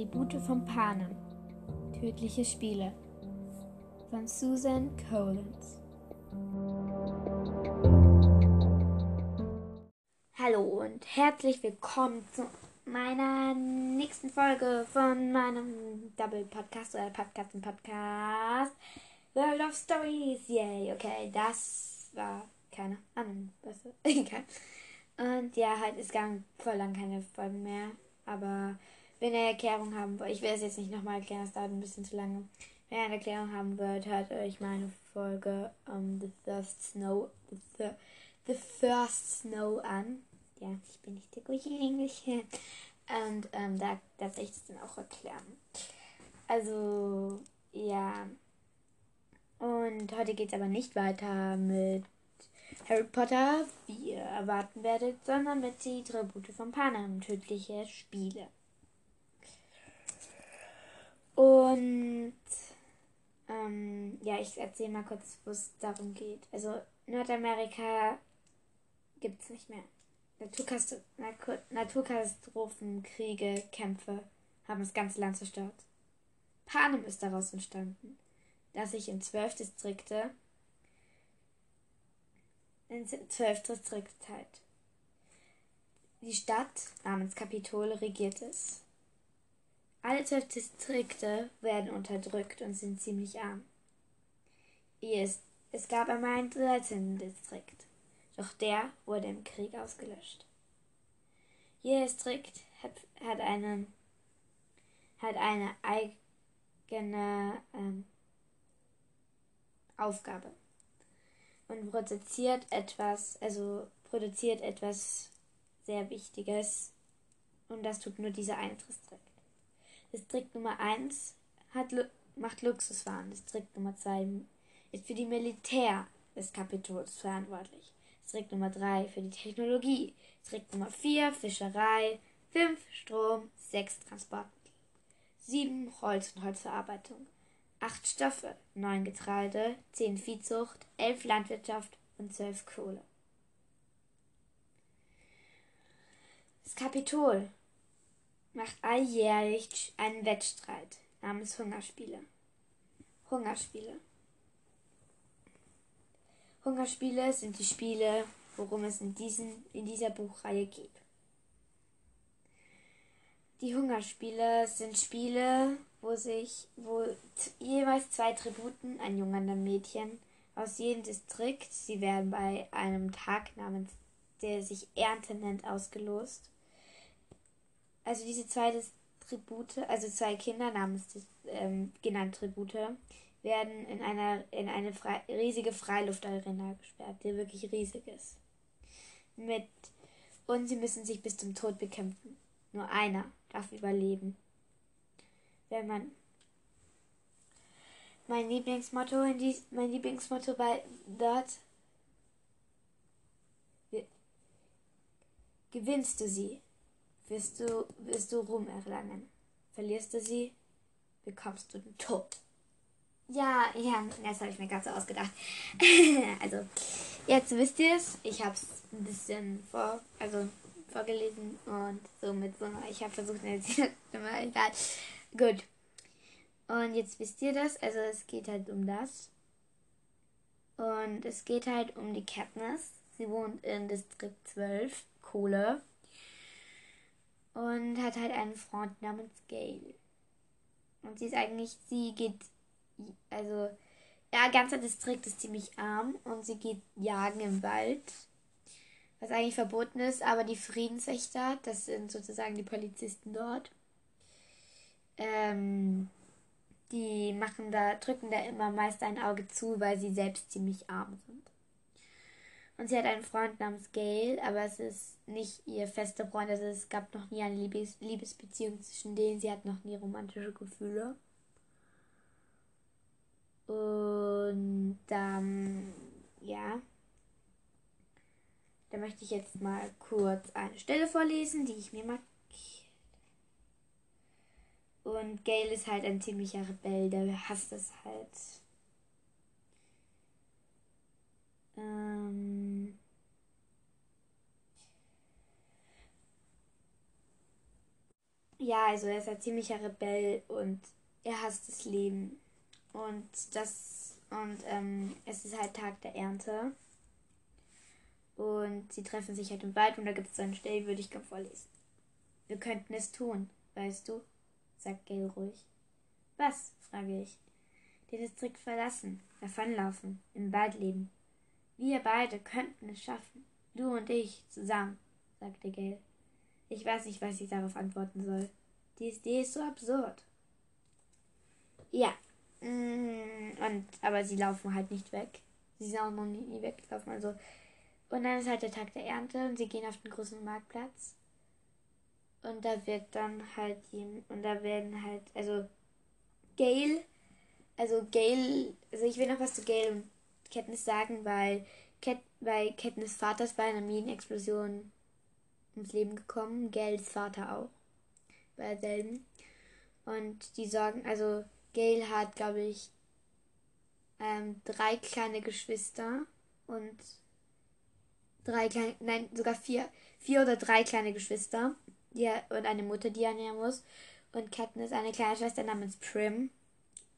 Tribute von Panem. Tödliche Spiele von Susan Collins. Hallo und herzlich willkommen zu meiner nächsten Folge von meinem Double Podcast oder Podcast und Podcast World of Stories. Yay, okay, das war keine Ahnung, was egal. Und ja, halt ist gar voll lang keine Folgen mehr, aber wenn ihr Erklärung haben wollt, ich will es jetzt nicht nochmal erklären, das dauert ein bisschen zu lange. Wenn ihr eine Erklärung haben wollt, hört euch meine Folge um, The First Snow, The, Thir The First Snow an. Ja, ich bin nicht der gute Englisch. Und ähm, da, da werde ich das dann auch erklären. Also, ja. Und heute geht es aber nicht weiter mit Harry Potter, wie ihr erwarten werdet, sondern mit die Tribute von Panem, tödliche Spiele. Und ähm, ja, ich erzähle mal kurz, wo es darum geht. Also Nordamerika gibt es nicht mehr. Naturkast Naturkatastrophen, Kriege, Kämpfe haben das ganze Land zerstört. Panem ist daraus entstanden, dass sich in zwölf Distrikte in zwölf Distrikte teilt. Die Stadt namens Kapitol regiert es. Alle zwölf Distrikte werden unterdrückt und sind ziemlich arm. Es, es gab einmal einen 13. Distrikt, doch der wurde im Krieg ausgelöscht. Jeder Distrikt hat, hat, eine, hat eine eigene ähm, Aufgabe und produziert etwas, also produziert etwas sehr Wichtiges und das tut nur dieser eine Distrikt. Distrikt Nummer 1 hat, macht Luxuswaren. Distrikt Nummer 2 ist für die Militär des Kapitols verantwortlich. Distrikt Nummer 3 für die Technologie. Distrikt Nummer 4 Fischerei. 5 Strom. 6 Transportmittel. 7 Holz und Holzverarbeitung. 8 Stoffe. 9 Getreide. 10 Viehzucht. 11 Landwirtschaft und 12 Kohle. Das Kapitol macht alljährlich einen Wettstreit namens Hungerspiele. Hungerspiele. Hungerspiele sind die Spiele, worum es in, diesen, in dieser Buchreihe geht. Die Hungerspiele sind Spiele, wo sich, wo jeweils zwei Tributen, ein Junge und ein Mädchen, aus jedem Distrikt, sie werden bei einem Tag namens, der sich Ernte nennt, ausgelost also diese zwei Tribute, also zwei Kinder namens ähm, genannt Tribute, werden in einer in eine frei, riesige Freiluftarena gesperrt, die wirklich riesig ist. Mit und sie müssen sich bis zum Tod bekämpfen. Nur einer darf überleben. Wenn man mein Lieblingsmotto in dies, mein Lieblingsmotto bei dort gewinnst du sie, wirst du, wirst du Ruhm erlangen. Verlierst du sie, bekommst du den Tod. Ja, ja, das habe ich mir ganz so ausgedacht. also, jetzt wisst ihr es. Ich habe es ein bisschen vor, also vorgelesen und so mit so einer, ich habe versucht, eine Stimme, egal. Gut. Und jetzt wisst ihr das. Also, es geht halt um das. Und es geht halt um die Katniss. Sie wohnt in Distrikt 12, Kohle und hat halt einen Freund namens Gail. Und sie ist eigentlich, sie geht, also, ja, ganzer Distrikt ist ziemlich arm und sie geht jagen im Wald, was eigentlich verboten ist, aber die Friedenswächter, das sind sozusagen die Polizisten dort, ähm, die machen da, drücken da immer meist ein Auge zu, weil sie selbst ziemlich arm sind. Und sie hat einen Freund namens Gail, aber es ist nicht ihr fester Freund. Also es gab noch nie eine Liebes Liebesbeziehung zwischen denen. Sie hat noch nie romantische Gefühle. Und dann, ja. Da möchte ich jetzt mal kurz eine Stelle vorlesen, die ich mir markiert. Und Gail ist halt ein ziemlicher Rebell, der hasst es halt Ähm ja, also er ist ein ziemlicher Rebell und er hasst das Leben. Und das, und ähm, es ist halt Tag der Ernte. Und sie treffen sich halt im Wald und da gibt es so eine Stelle, würde ich gerne vorlesen. Wir könnten es tun, weißt du? sagt Gail ruhig. Was? frage ich. Den Distrikt verlassen, davonlaufen, im Wald leben. Wir beide könnten es schaffen. Du und ich zusammen, sagte Gail. Ich weiß nicht, was ich darauf antworten soll. Die Idee ist so absurd. Ja. Mm, und, aber sie laufen halt nicht weg. Sie sind auch noch nie weggelaufen. Also und dann ist halt der Tag der Ernte und sie gehen auf den großen Marktplatz. Und da wird dann halt, und da werden halt, also Gail, also Gail, also ich will noch was zu Gail und Katniss sagen, weil, Kat, weil Katniss Vater ist bei einer Minenexplosion ums Leben gekommen. Gails Vater auch. Bei derselben. Und die sorgen, also Gail hat, glaube ich, ähm, drei kleine Geschwister und drei kleine, nein, sogar vier, vier oder drei kleine Geschwister die, und eine Mutter, die er ernähren muss. Und Katniss eine kleine Schwester namens Prim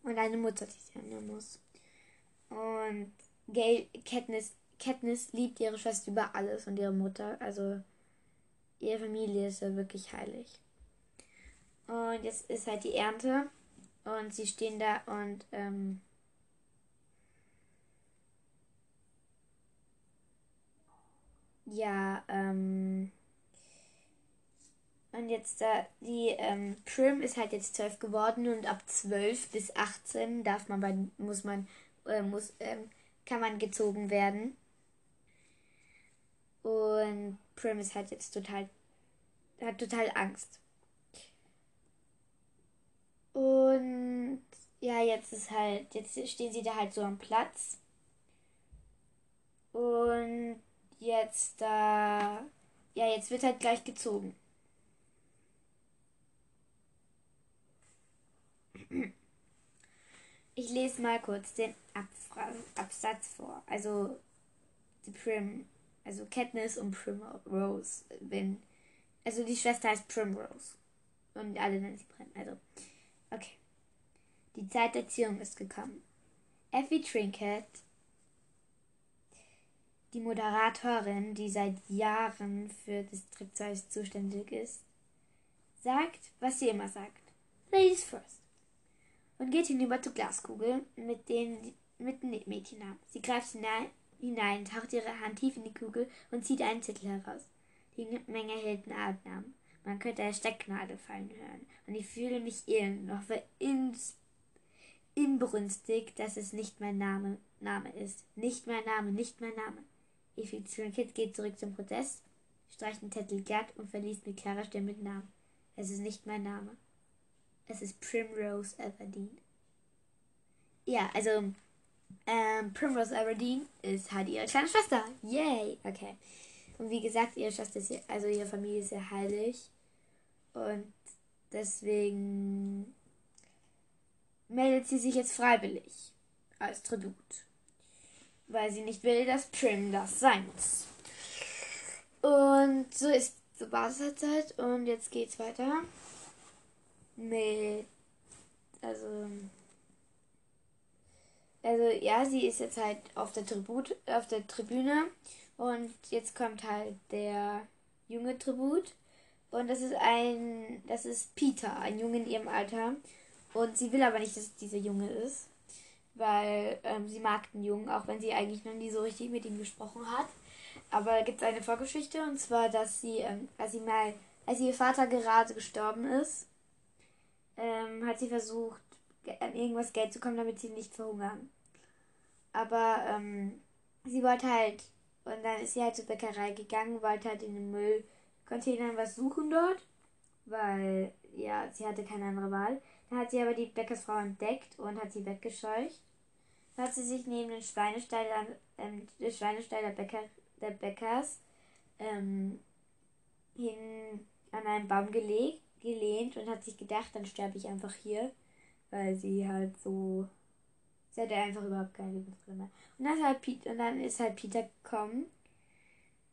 und eine Mutter, die sie ernähren muss. Und Gail, Katniss, Katniss liebt ihre Schwester über alles und ihre Mutter. Also ihre Familie ist ja wirklich heilig. Und jetzt ist halt die Ernte und sie stehen da und ähm, Ja, ähm. Und jetzt da, die ähm, Prim ist halt jetzt 12 geworden und ab 12 bis 18 darf man bei, muss man, äh, muss, ähm, kann man gezogen werden. Und Prim ist halt jetzt total, hat total Angst. Und ja, jetzt ist halt, jetzt stehen sie da halt so am Platz. Und jetzt da. Äh, ja, jetzt wird halt gleich gezogen. Ich lese mal kurz den Abfra Absatz vor. Also die Prim, also Katniss und Primrose. Wenn, also die Schwester heißt Primrose. Und alle nennen sie Prim. Also, okay. Die Zeit der Erziehung ist gekommen. Effie Trinket die Moderatorin, die seit Jahren für Distrikt 2 zuständig ist, sagt, was sie immer sagt. Ladies first. Und geht hinüber zur Glaskugel mit den mit dem Mädchennamen. Sie greift hinein, hinein, taucht ihre Hand tief in die Kugel und zieht einen Zettel heraus. Die Menge hält den Atem. Man könnte eine Stecknadel fallen hören. Und ich fühle mich ill, noch ins inbrünstig, dass es nicht mein Name, Name ist. Nicht mein Name, nicht mein Name. Effektion Kid geht zurück zum Protest, streicht den Zettel glatt und verliest mit klarer Stimme den Namen. Es ist nicht mein Name. Es ist Primrose Everdeen. Ja, also ähm, Primrose Everdeen ist halt ihre kleine Schwester. Yay! Okay. Und wie gesagt, ihre Schwester ist, also ihre Familie ist sehr heilig. Und deswegen meldet sie sich jetzt freiwillig als Tribut weil sie nicht will, dass Prim das sein muss. Und so ist so halt, halt. Und jetzt geht's weiter mit also also ja, sie ist jetzt halt auf der Tribut auf der Tribüne und jetzt kommt halt der junge Tribut und das ist ein das ist Peter, ein Junge in ihrem Alter und sie will aber nicht, dass es dieser Junge ist weil ähm, sie mag den Jungen, auch wenn sie eigentlich noch nie so richtig mit ihm gesprochen hat. Aber da gibt es eine Vorgeschichte und zwar, dass sie, ähm, als sie mal, als ihr Vater gerade gestorben ist, ähm, hat sie versucht, an irgendwas Geld zu kommen, damit sie nicht verhungern. Aber ähm, sie wollte halt, und dann ist sie halt zur Bäckerei gegangen, wollte halt in den Müllcontainern was suchen dort, weil, ja, sie hatte keine andere Wahl. Dann hat sie aber die Bäckersfrau entdeckt und hat sie weggescheucht. Dann hat sie sich neben den Schweinestall, ähm, den Schweinestall der, Bäcker, der Bäckers ähm, hin an einen Baum gelegt, gelehnt und hat sich gedacht, dann sterbe ich einfach hier, weil sie halt so. Sie hatte einfach überhaupt keine Lebensgründe. Und halt, und dann ist halt Peter gekommen.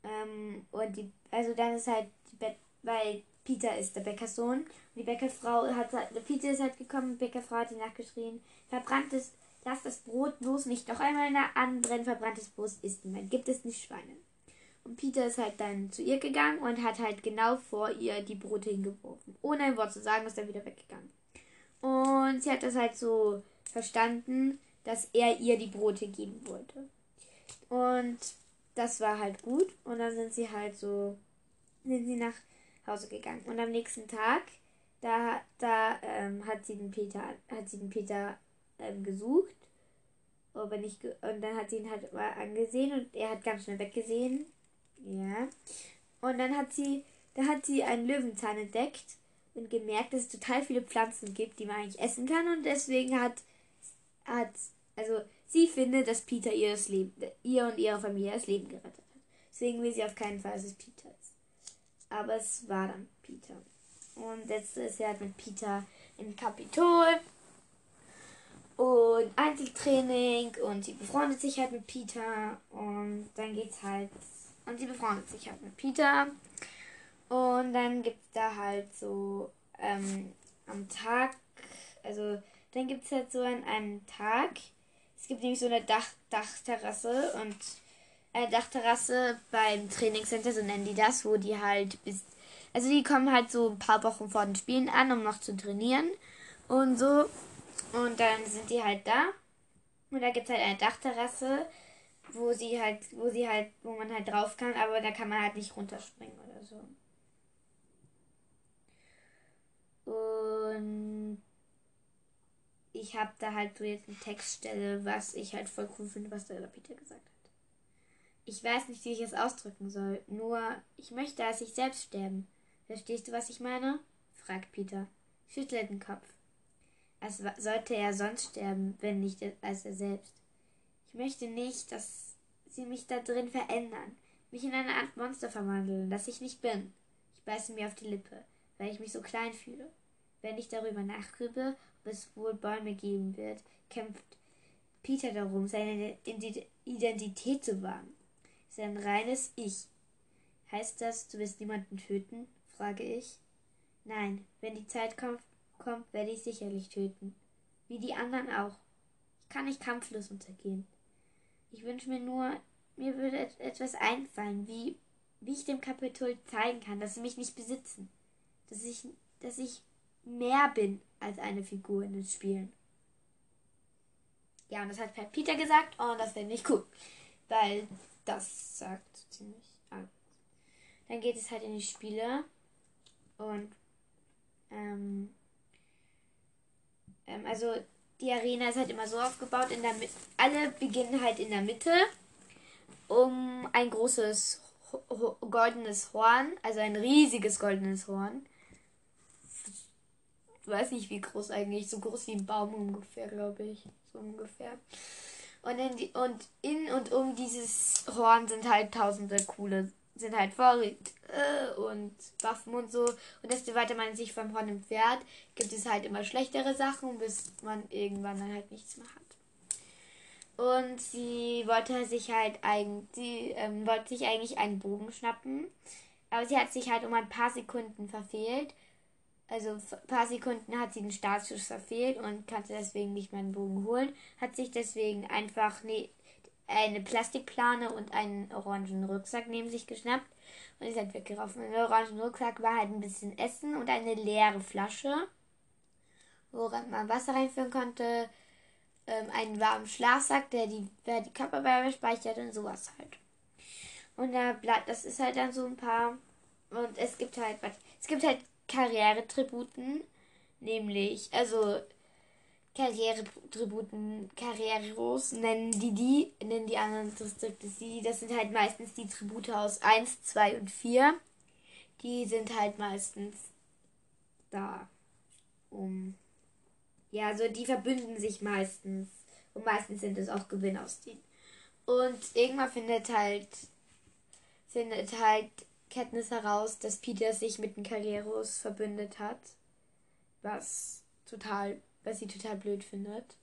Ähm, und die, also dann ist halt die Bett, weil Peter ist der Bäckersohn. Und die Bäckerfrau hat, Peter ist halt gekommen, die Bäckerfrau hat ihn nachgeschrien, verbranntes, lass das Brot bloß nicht noch einmal anbrennen, verbranntes Brot isst niemand, gibt es nicht Schweine. Und Peter ist halt dann zu ihr gegangen und hat halt genau vor ihr die Brote hingeworfen. Ohne ein Wort zu sagen, ist er wieder weggegangen. Und sie hat das halt so verstanden, dass er ihr die Brote geben wollte. Und das war halt gut. Und dann sind sie halt so, sind sie nach Hause gegangen. Und am nächsten Tag, da, da ähm, hat sie den Peter, hat sie den Peter ähm, gesucht. Aber nicht und dann hat sie ihn halt mal angesehen und er hat ganz schnell weggesehen. Ja. Und dann hat sie, da hat sie einen Löwenzahn entdeckt und gemerkt, dass es total viele Pflanzen gibt, die man eigentlich essen kann. Und deswegen hat, hat also sie findet, dass Peter ihr, das Leben, ihr und ihre Familie das Leben gerettet hat. Deswegen will sie auf keinen Fall, dass es Peter ist. Aber es war dann Peter. Und jetzt ist sie halt mit Peter im Kapitol und Einzeltraining und sie befreundet sich halt mit Peter und dann geht's halt und sie befreundet sich halt mit Peter und dann gibt's da halt so ähm, am Tag, also dann gibt's halt so an einem Tag, es gibt nämlich so eine Dach Dachterrasse und eine Dachterrasse beim Trainingscenter, so nennen die das, wo die halt bis. Also die kommen halt so ein paar Wochen vor den Spielen an, um noch zu trainieren und so. Und dann sind die halt da. Und da gibt es halt eine Dachterrasse, wo sie halt, wo sie halt, wo man halt drauf kann, aber da kann man halt nicht runterspringen oder so. Und ich habe da halt so jetzt eine Textstelle, was ich halt voll cool finde, was der Peter gesagt hat. Ich weiß nicht, wie ich es ausdrücken soll. Nur, ich möchte als ich selbst sterben. Verstehst du, was ich meine? fragt Peter. Schüttelt den Kopf. Als sollte er sonst sterben, wenn nicht als er selbst. Ich möchte nicht, dass sie mich da drin verändern, mich in eine Art Monster verwandeln, das ich nicht bin. Ich beiße mir auf die Lippe, weil ich mich so klein fühle. Wenn ich darüber nachgrübe, ob es wohl Bäume geben wird, kämpft Peter darum, seine Identität zu wahren. Sein reines Ich. Heißt das, du wirst niemanden töten? frage ich. Nein, wenn die Zeit kommt, kommt, werde ich sicherlich töten. Wie die anderen auch. Ich kann nicht kampflos untergehen. Ich wünsche mir nur, mir würde etwas einfallen, wie, wie ich dem Kapitol zeigen kann, dass sie mich nicht besitzen. Dass ich, dass ich mehr bin als eine Figur in den Spielen. Ja, und das hat Peter gesagt und das finde ich cool. Weil das sagt ziemlich alles. Dann geht es halt in die Spiele und ähm, ähm, also die Arena ist halt immer so aufgebaut, in der Mitte, alle beginnen halt in der Mitte um ein großes goldenes Horn, also ein riesiges goldenes Horn weiß nicht, wie groß eigentlich, so groß wie ein Baum ungefähr, glaube ich. So ungefähr. Und in, die, und in und um dieses Horn sind halt tausende coole, sind halt Vorräte äh, und Waffen und so. Und desto weiter man sich vom Horn entfernt, gibt es halt immer schlechtere Sachen, bis man irgendwann dann halt nichts mehr hat. Und sie wollte sich halt eigentlich, sie ähm, wollte sich eigentlich einen Bogen schnappen. Aber sie hat sich halt um ein paar Sekunden verfehlt also ein paar Sekunden hat sie den Startschuss verfehlt und konnte deswegen nicht mehr einen Bogen holen. Hat sich deswegen einfach ne, eine Plastikplane und einen orangen Rucksack neben sich geschnappt und ist halt weggelaufen. In der orangen Rucksack war halt ein bisschen Essen und eine leere Flasche, woran man Wasser reinführen konnte. Ähm, einen warmen Schlafsack, der die, der die Körperwärme speichert und sowas halt. Und da bleibt, das ist halt dann so ein paar. Und es gibt halt, es gibt halt Karrieretributen, nämlich, also Karrieretributen, Karrieros nennen die die, nennen die anderen Distrikte sie. Das sind halt meistens die Tribute aus 1, 2 und 4. Die sind halt meistens da. Um. Ja, also die verbünden sich meistens. Und meistens sind es auch Gewinn aus denen. Und irgendwann findet halt findet halt Katniss heraus, dass Peter sich mit den Carreros verbündet hat. Was total, was sie total blöd findet.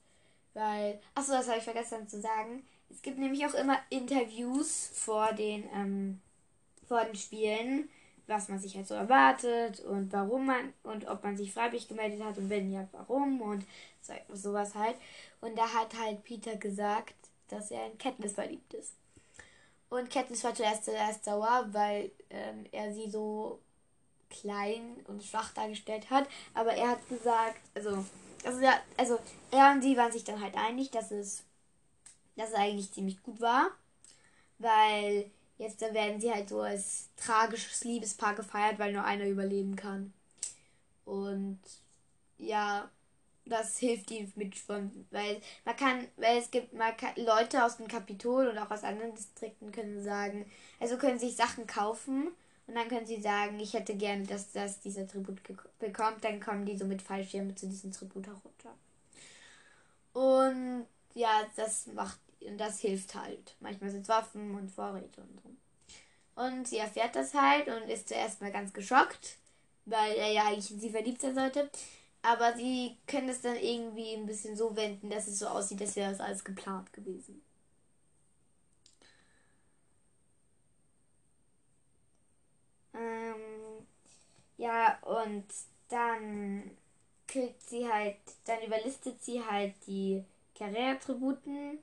Weil, achso, das habe ich vergessen zu sagen. Es gibt nämlich auch immer Interviews vor den, ähm, vor den Spielen, was man sich halt so erwartet und warum man und ob man sich freiwillig gemeldet hat und wenn ja, warum und so, sowas halt. Und da hat halt Peter gesagt, dass er in Katniss verliebt ist. Und Katniss war zuerst erst sauer, weil ähm, er sie so klein und schwach dargestellt hat. Aber er hat gesagt, also, also, ja, also er und sie waren sich dann halt einig, dass es, dass es eigentlich ziemlich gut war. Weil jetzt da werden sie halt so als tragisches Liebespaar gefeiert, weil nur einer überleben kann. Und ja, das hilft ihm mit weil man kann, weil es gibt kann, Leute aus dem Kapitol und auch aus anderen Distrikten können sagen, also können sich Sachen kaufen und dann können sie sagen, ich hätte gerne, dass das dieser Tribut bekommt, dann kommen die so mit Fallschirmen zu diesem Tribut herunter. Und ja, das macht, das hilft halt. Manchmal sind es Waffen und Vorräte und so. Und sie erfährt das halt und ist zuerst mal ganz geschockt, weil er ja eigentlich in sie verliebt sein sollte. Aber sie können es dann irgendwie ein bisschen so wenden, dass es so aussieht, als wäre es alles geplant gewesen. Ähm, ja, und dann kriegt sie halt, dann überlistet sie halt die Karriereattributen.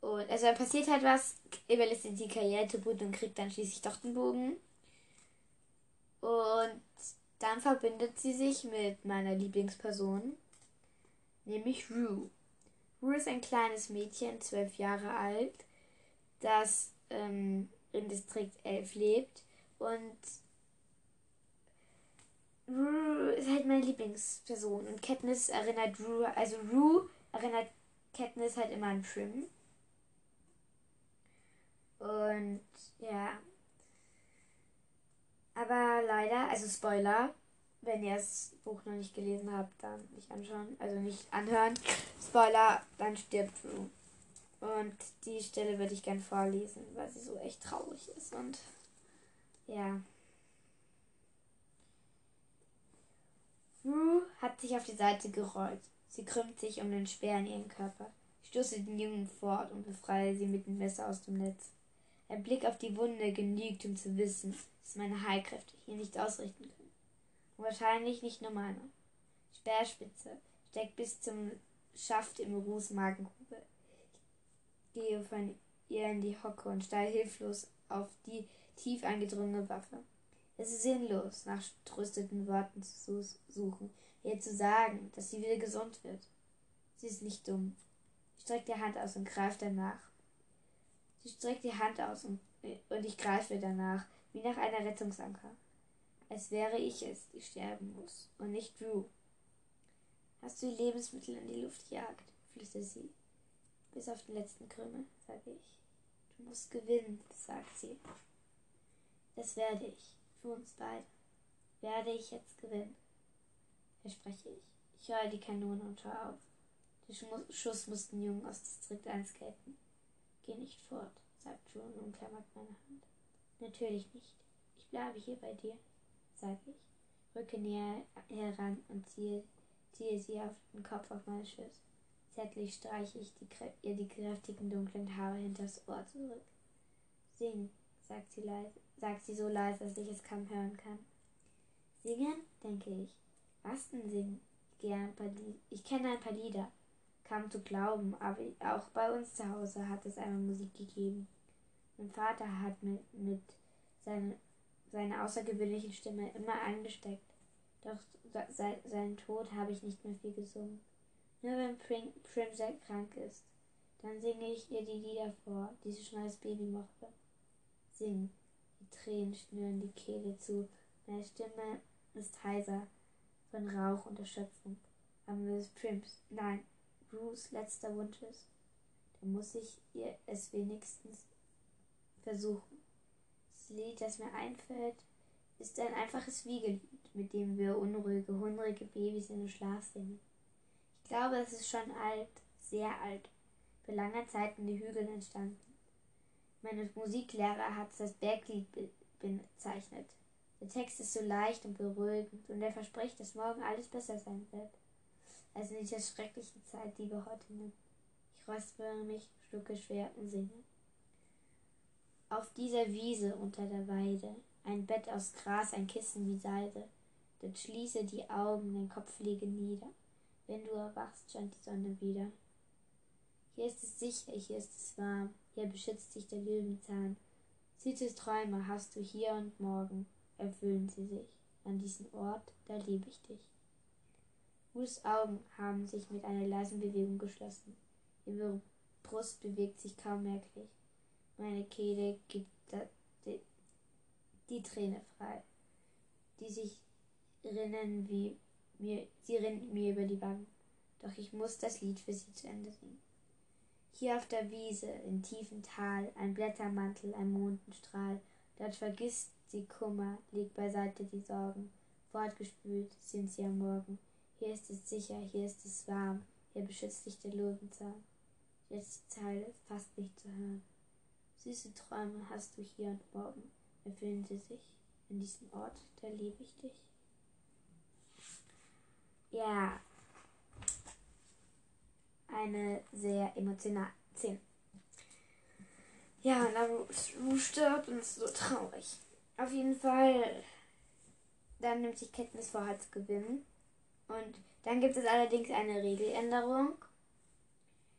Und also dann passiert halt was, überlistet die Karriereattribute und kriegt dann schließlich doch den Bogen. Und dann verbindet sie sich mit meiner Lieblingsperson, nämlich Rue. Rue ist ein kleines Mädchen, zwölf Jahre alt, das ähm, im Distrikt 11 lebt. Und Rue ist halt meine Lieblingsperson. Und Katniss erinnert Rue, also Rue erinnert Katniss halt immer an Prim. Und ja, aber leider, also Spoiler, wenn ihr das Buch noch nicht gelesen habt, dann nicht anschauen, also nicht anhören. Spoiler, dann stirbt Drew. Und die Stelle würde ich gern vorlesen, weil sie so echt traurig ist und ja. Rue hat sich auf die Seite gerollt. Sie krümmt sich um den Speer in ihren Körper. Ich stoße den Jungen fort und befreie sie mit dem Messer aus dem Netz. Ein Blick auf die Wunde genügt, um zu wissen, dass meine Heilkräfte hier nichts ausrichten können. Und wahrscheinlich nicht nur meine. Speerspitze steckt bis zum Schaft im Ruhs Magengrube. Ich gehe von ihr in die Hocke und steige hilflos auf die tief eingedrungene Waffe. Es ist sinnlos, nach trösteten Worten zu suchen, ihr zu sagen, dass sie wieder gesund wird. Sie ist nicht dumm. Sie streckt die Hand aus und greift danach. Sie streckt die Hand aus und, und ich greife danach, wie nach einer Rettungsanker. Als wäre ich es, die sterben muss, und nicht Drew. Hast du die Lebensmittel in die Luft jagt, flüstert sie. Bis auf den letzten Krümel, sage ich. Du musst gewinnen, sagt sie. Das werde ich, für uns beide. Werde ich jetzt gewinnen, verspreche ich. Ich höre die Kanone und höre auf. Der Schuss muss den Jungen aus Distrikt 1 gelten. Geh nicht fort, sagt Drew und umklammert meine Hand. Natürlich nicht. Ich bleibe hier bei dir, sage ich, rücke näher heran und ziehe, ziehe sie auf den Kopf auf meine Schüsse. Zärtlich streiche ich die, ihr die kräftigen dunklen Haare hinters Ohr zurück. Sing, sagt sie, leise, sagt sie so leise, dass ich es kaum hören kann. Singen, denke ich. Was denn singen? Paar ich kenne ein paar Lieder. Kaum zu glauben, aber auch bei uns zu Hause hat es einmal Musik gegeben. Mein Vater hat mit, mit seine, seiner außergewöhnlichen Stimme immer angesteckt. Doch seit seinem Tod habe ich nicht mehr viel gesungen. Nur wenn Prim, Prim sehr krank ist, dann singe ich ihr die Lieder vor, die sie schon als Baby mochte. Sing. Tränen schnüren die Kehle zu. Meine Stimme ist heiser von Rauch und Erschöpfung. Aber es Prims, nein, Bruce letzter Wunsch ist, dann muss ich ihr es wenigstens versuchen. Das Lied, das mir einfällt, ist ein einfaches Wiegelied, mit dem wir unruhige, hungrige Babys in den Schlaf singen. Ich glaube, es ist schon alt, sehr alt, für lange Zeit in den Hügeln entstanden. Meine Musiklehrer hat als Berglied bezeichnet. Der Text ist so leicht und beruhigend und er verspricht, dass morgen alles besser sein wird, als in dieser schrecklichen Zeit, die wir heute nehmen. Ich räuspere mich, schlucke schwer und singe. Auf dieser Wiese unter der Weide, Ein Bett aus Gras, ein Kissen wie Seide. Dort schließe die Augen, dein Kopf liege nieder. Wenn du erwachst, scheint die Sonne wieder. Hier ist es sicher, hier ist es warm, hier beschützt dich der Löwenzahn. Süße Träume hast du hier und morgen, erfüllen sie sich. An diesem Ort, da liebe ich dich. Ruths Augen haben sich mit einer leisen Bewegung geschlossen. Ihre Brust bewegt sich kaum merklich. Meine Kehle gibt die, die Träne frei, die sich rinnen wie mir, sie rinnt mir über die Wangen. Doch ich muss das Lied für sie zu Ende singen. Hier auf der Wiese, in tiefem Tal, ein Blättermantel, ein Mondenstrahl, dort vergisst sie Kummer, legt beiseite die Sorgen, fortgespült sind sie am Morgen. Hier ist es sicher, hier ist es warm, hier beschützt dich der Löwenzahn. Jetzt die Zeile fast nicht zu hören. Süße Träume hast du hier und morgen, erfüllen sie sich. In diesem Ort, da liebe ich dich. Ja, eine sehr emotionale Szene. Ja, Naru stirbt und ist so traurig. Auf jeden Fall, dann nimmt sich Kenntnis vor, halt zu gewinnen. Und dann gibt es allerdings eine Regeländerung,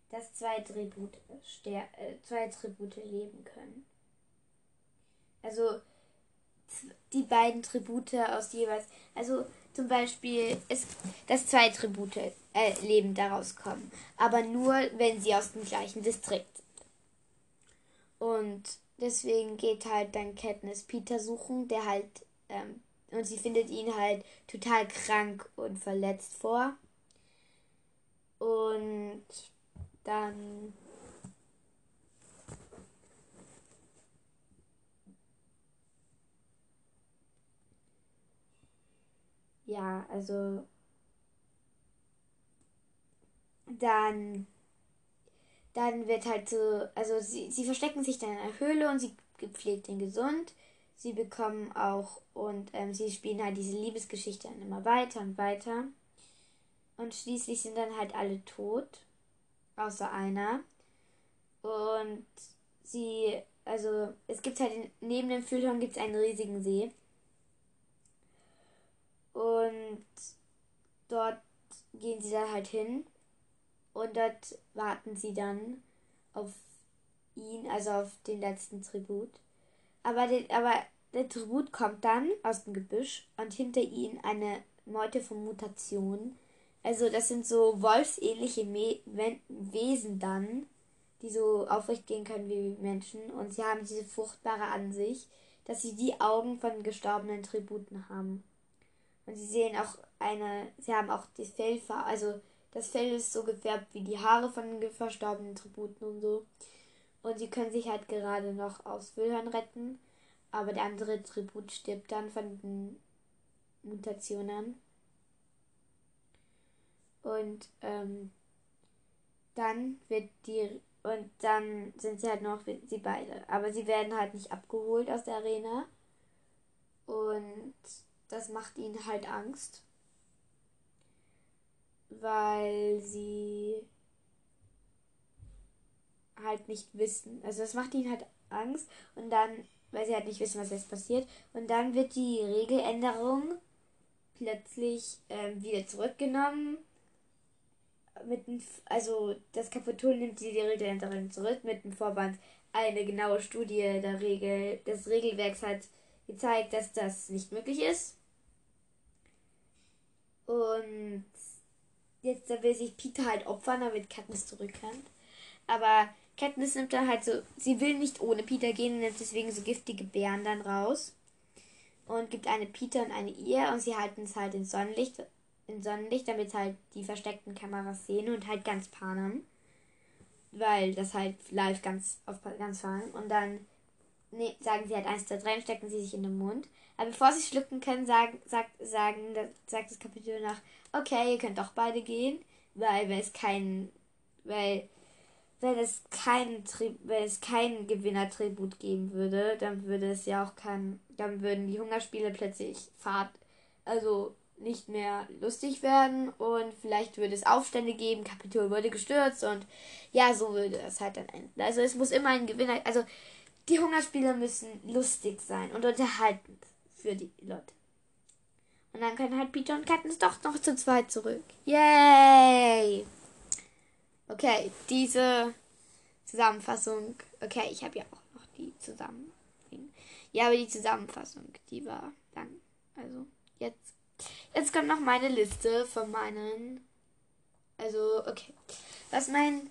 dass zwei Tribute, äh, zwei Tribute leben können. Also die beiden Tribute aus jeweils, also zum Beispiel, ist, dass zwei Tribute äh, lebend daraus kommen, aber nur, wenn sie aus dem gleichen Distrikt sind. Und deswegen geht halt dann Katniss Peter suchen, der halt, ähm, und sie findet ihn halt total krank und verletzt vor. Und dann ja, also dann dann wird halt so, also sie, sie verstecken sich dann in einer Höhle und sie gepflegt den gesund. Sie bekommen auch und ähm, sie spielen halt diese Liebesgeschichte dann immer weiter und weiter. Und schließlich sind dann halt alle tot, außer einer. Und sie, also es gibt halt neben dem Füllhorn gibt es einen riesigen See. Und dort gehen sie dann halt hin und dort warten sie dann auf ihn, also auf den letzten Tribut. Aber, den, aber der Tribut kommt dann aus dem Gebüsch und hinter ihnen eine Meute von Mutationen. Also das sind so wolfsähnliche Me Wesen dann, die so aufrecht gehen können wie Menschen. Und sie haben diese furchtbare Ansicht, dass sie die Augen von gestorbenen Tributen haben. Und sie sehen auch eine, sie haben auch die Fellfarbe, also das Fell ist so gefärbt wie die Haare von den verstorbenen Tributen und so. Und sie können sich halt gerade noch aus Wilhörn retten. Aber der andere Tribut stirbt dann von den Mutationen. Und ähm, dann wird die und dann sind sie halt noch sie beide. Aber sie werden halt nicht abgeholt aus der Arena. Und das macht ihnen halt Angst, weil sie halt nicht wissen. Also das macht ihnen halt Angst und dann, weil sie halt nicht wissen, was jetzt passiert. Und dann wird die Regeländerung plötzlich ähm, wieder zurückgenommen. Mit dem, also das Kapitol nimmt die Regeländerung zurück mit dem Vorband. Eine genaue Studie der Regel, des Regelwerks hat gezeigt, dass das nicht möglich ist. Und jetzt will sich Peter halt opfern, damit Katniss zurückkommt. Aber Katniss nimmt dann halt so, sie will nicht ohne Peter gehen und nimmt deswegen so giftige Bären dann raus. Und gibt eine Peter und eine ihr und sie halten es halt ins Sonnenlicht, in Sonnenlicht, damit halt die versteckten Kameras sehen und halt ganz panen. Weil das halt live ganz auf ganz fahren. Und dann nee, sagen sie halt eins, zwei, drei und stecken sie sich in den Mund. Aber bevor sie schlucken können, sagen, sagt, sagen, sagt das Kapitel nach, okay, ihr könnt doch beide gehen, weil wenn es kein, weil wenn es kein wenn es kein Gewinnertribut geben würde, dann würde es ja auch kein, dann würden die Hungerspiele plötzlich Fahrt, also nicht mehr lustig werden und vielleicht würde es Aufstände geben, Kapitol wurde gestürzt und ja, so würde es halt dann enden. Also es muss immer ein Gewinner, also Die Hungerspiele müssen lustig sein und unterhaltend für die Leute. Und dann können halt Peter und Katniss doch noch zu zweit zurück. Yay! Okay, diese Zusammenfassung. Okay, ich habe ja auch noch die Zusammenfassung. Ja, aber die Zusammenfassung, die war dann. Also, jetzt. Jetzt kommt noch meine Liste von meinen. Also, okay. Was mein.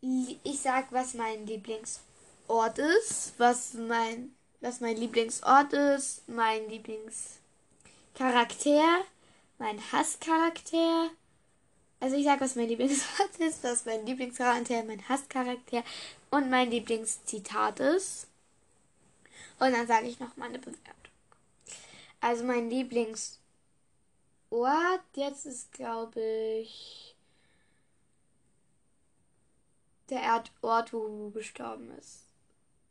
Ich sag, was mein Lieblingsort ist. Was mein. Was mein Lieblingsort ist. Mein Lieblingscharakter. Mein Hasscharakter. Also ich sag, was mein Lieblingsort ist, was mein Lieblingscharakter, mein Hasscharakter und mein Lieblingszitat ist. Und dann sage ich noch meine Bewertung. Also mein Lieblingsort jetzt ist, glaube ich, der Ort, wo Ru gestorben ist.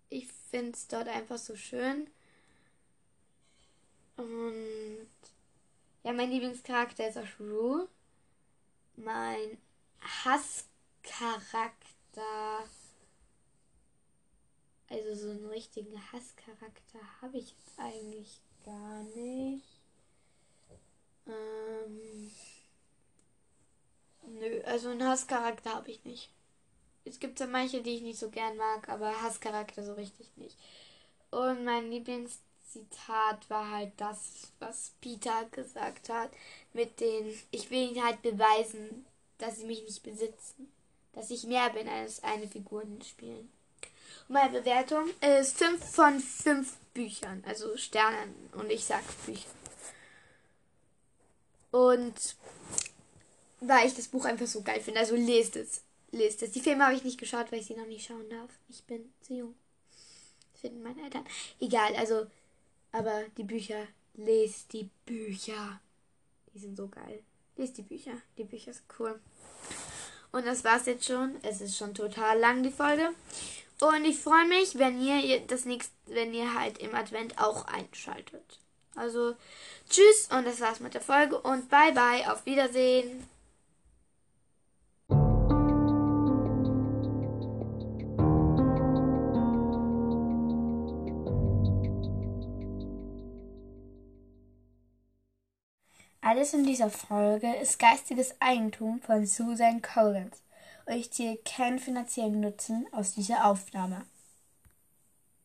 Ich finde es dort einfach so schön. Und ja, mein Lieblingscharakter ist auch Ru. Mein Hasscharakter also so einen richtigen Hasscharakter habe ich jetzt eigentlich gar nicht. Ähm, nö, also einen Hasscharakter habe ich nicht. Es gibt ja manche, die ich nicht so gern mag, aber Hasscharakter so richtig nicht. Und mein Lieblingszitat war halt das, was Peter gesagt hat, mit den, ich will ihnen halt beweisen, dass sie mich nicht besitzen. Dass ich mehr bin als eine Figur in den Spielen. Meine Bewertung ist 5 von 5 Büchern, also Sternen. Und ich sag Bücher. Und weil ich das Buch einfach so geil finde. Also lest es. Lest es. Die Filme habe ich nicht geschaut, weil ich sie noch nicht schauen darf. Ich bin zu jung. Das finden meine Eltern. Egal, also. Aber die Bücher. Lest die Bücher. Die sind so geil. Lest die Bücher. Die Bücher sind cool. Und das war's jetzt schon. Es ist schon total lang, die Folge. Und ich freue mich, wenn ihr das nächste, wenn ihr halt im Advent auch einschaltet. Also tschüss und das war's mit der Folge und bye bye, auf Wiedersehen. Alles in dieser Folge ist geistiges Eigentum von Susan Collins und ich ziehe keinen finanziellen Nutzen aus dieser Aufnahme.